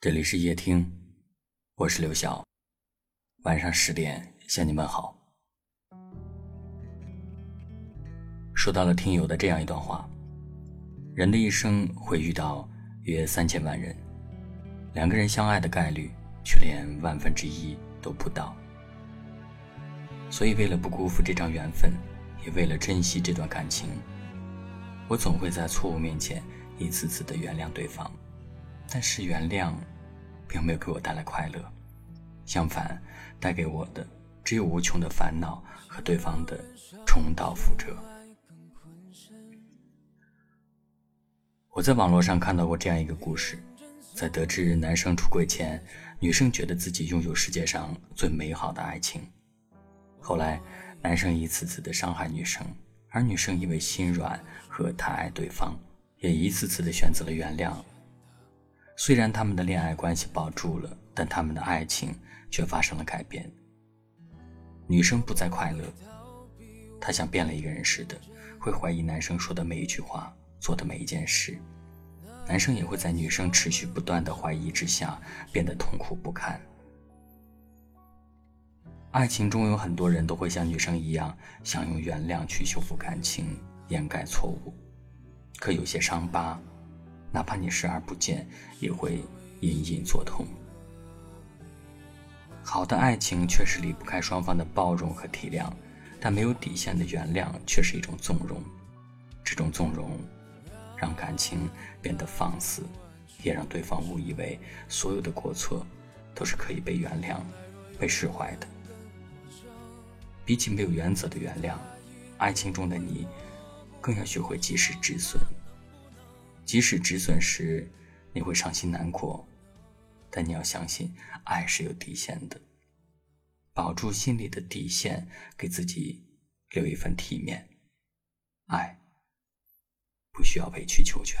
这里是夜听，我是刘晓。晚上十点向你问好。收到了听友的这样一段话：人的一生会遇到约三千万人，两个人相爱的概率却连万分之一都不到。所以，为了不辜负这场缘分，也为了珍惜这段感情，我总会在错误面前一次次的原谅对方。但是原谅，并没有给我带来快乐，相反，带给我的只有无穷的烦恼和对方的重蹈覆辙。我在网络上看到过这样一个故事，在得知男生出轨前，女生觉得自己拥有世界上最美好的爱情。后来，男生一次次的伤害女生，而女生因为心软和太爱对方，也一次次的选择了原谅。虽然他们的恋爱关系保住了，但他们的爱情却发生了改变。女生不再快乐，她像变了一个人似的，会怀疑男生说的每一句话，做的每一件事。男生也会在女生持续不断的怀疑之下，变得痛苦不堪。爱情中有很多人都会像女生一样，想用原谅去修复感情，掩盖错误。可有些伤疤。哪怕你视而不见，也会隐隐作痛。好的爱情确实离不开双方的包容和体谅，但没有底线的原谅却是一种纵容。这种纵容，让感情变得放肆，也让对方误以为所有的过错都是可以被原谅、被释怀的。比起没有原则的原谅，爱情中的你，更要学会及时止损。即使止损时，你会伤心难过，但你要相信，爱是有底线的。保住心里的底线，给自己留一份体面。爱不需要委曲求全。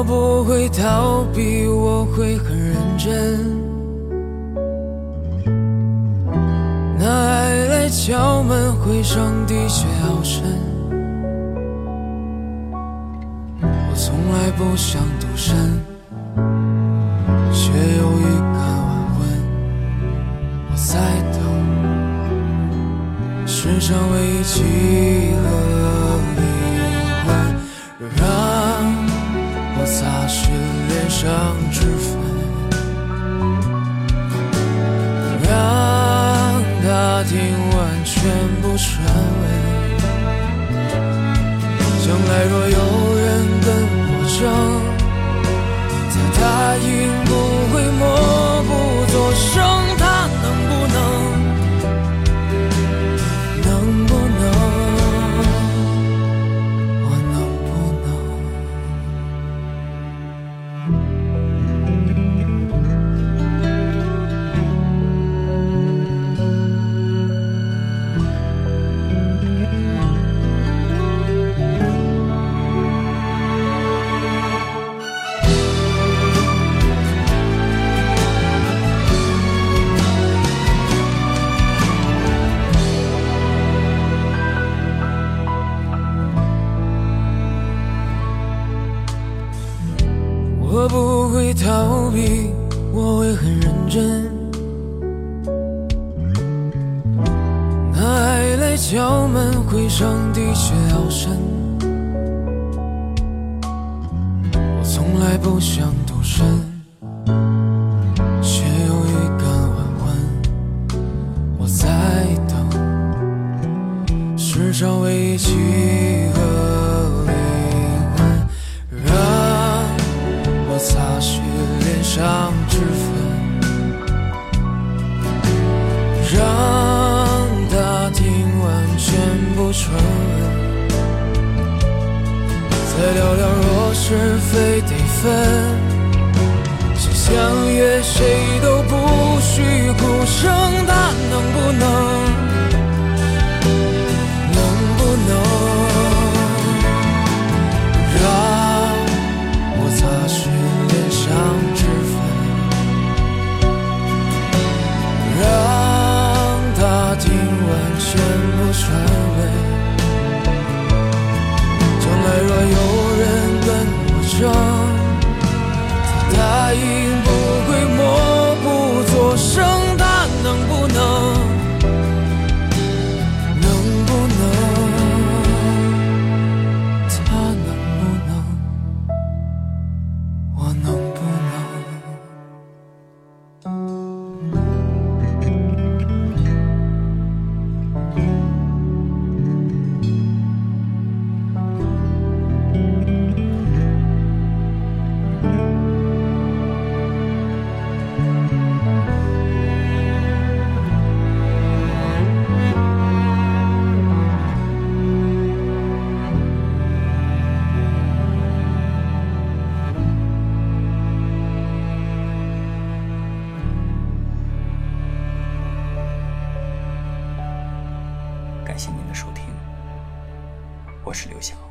我不会逃避，我会很认真。那爱来敲门，回声的确好深。我从来不想独身，却有预感晚婚。我在等世上唯一契合上脂粉，让他听完全部传闻。将来若有逃避我会很认真。那爱来敲门回声的确好深。我从来不想独身却又预感晚婚我在等。世上唯一之分让他听完全部传闻再聊聊若是非得分。谢您的收听，我是刘晓。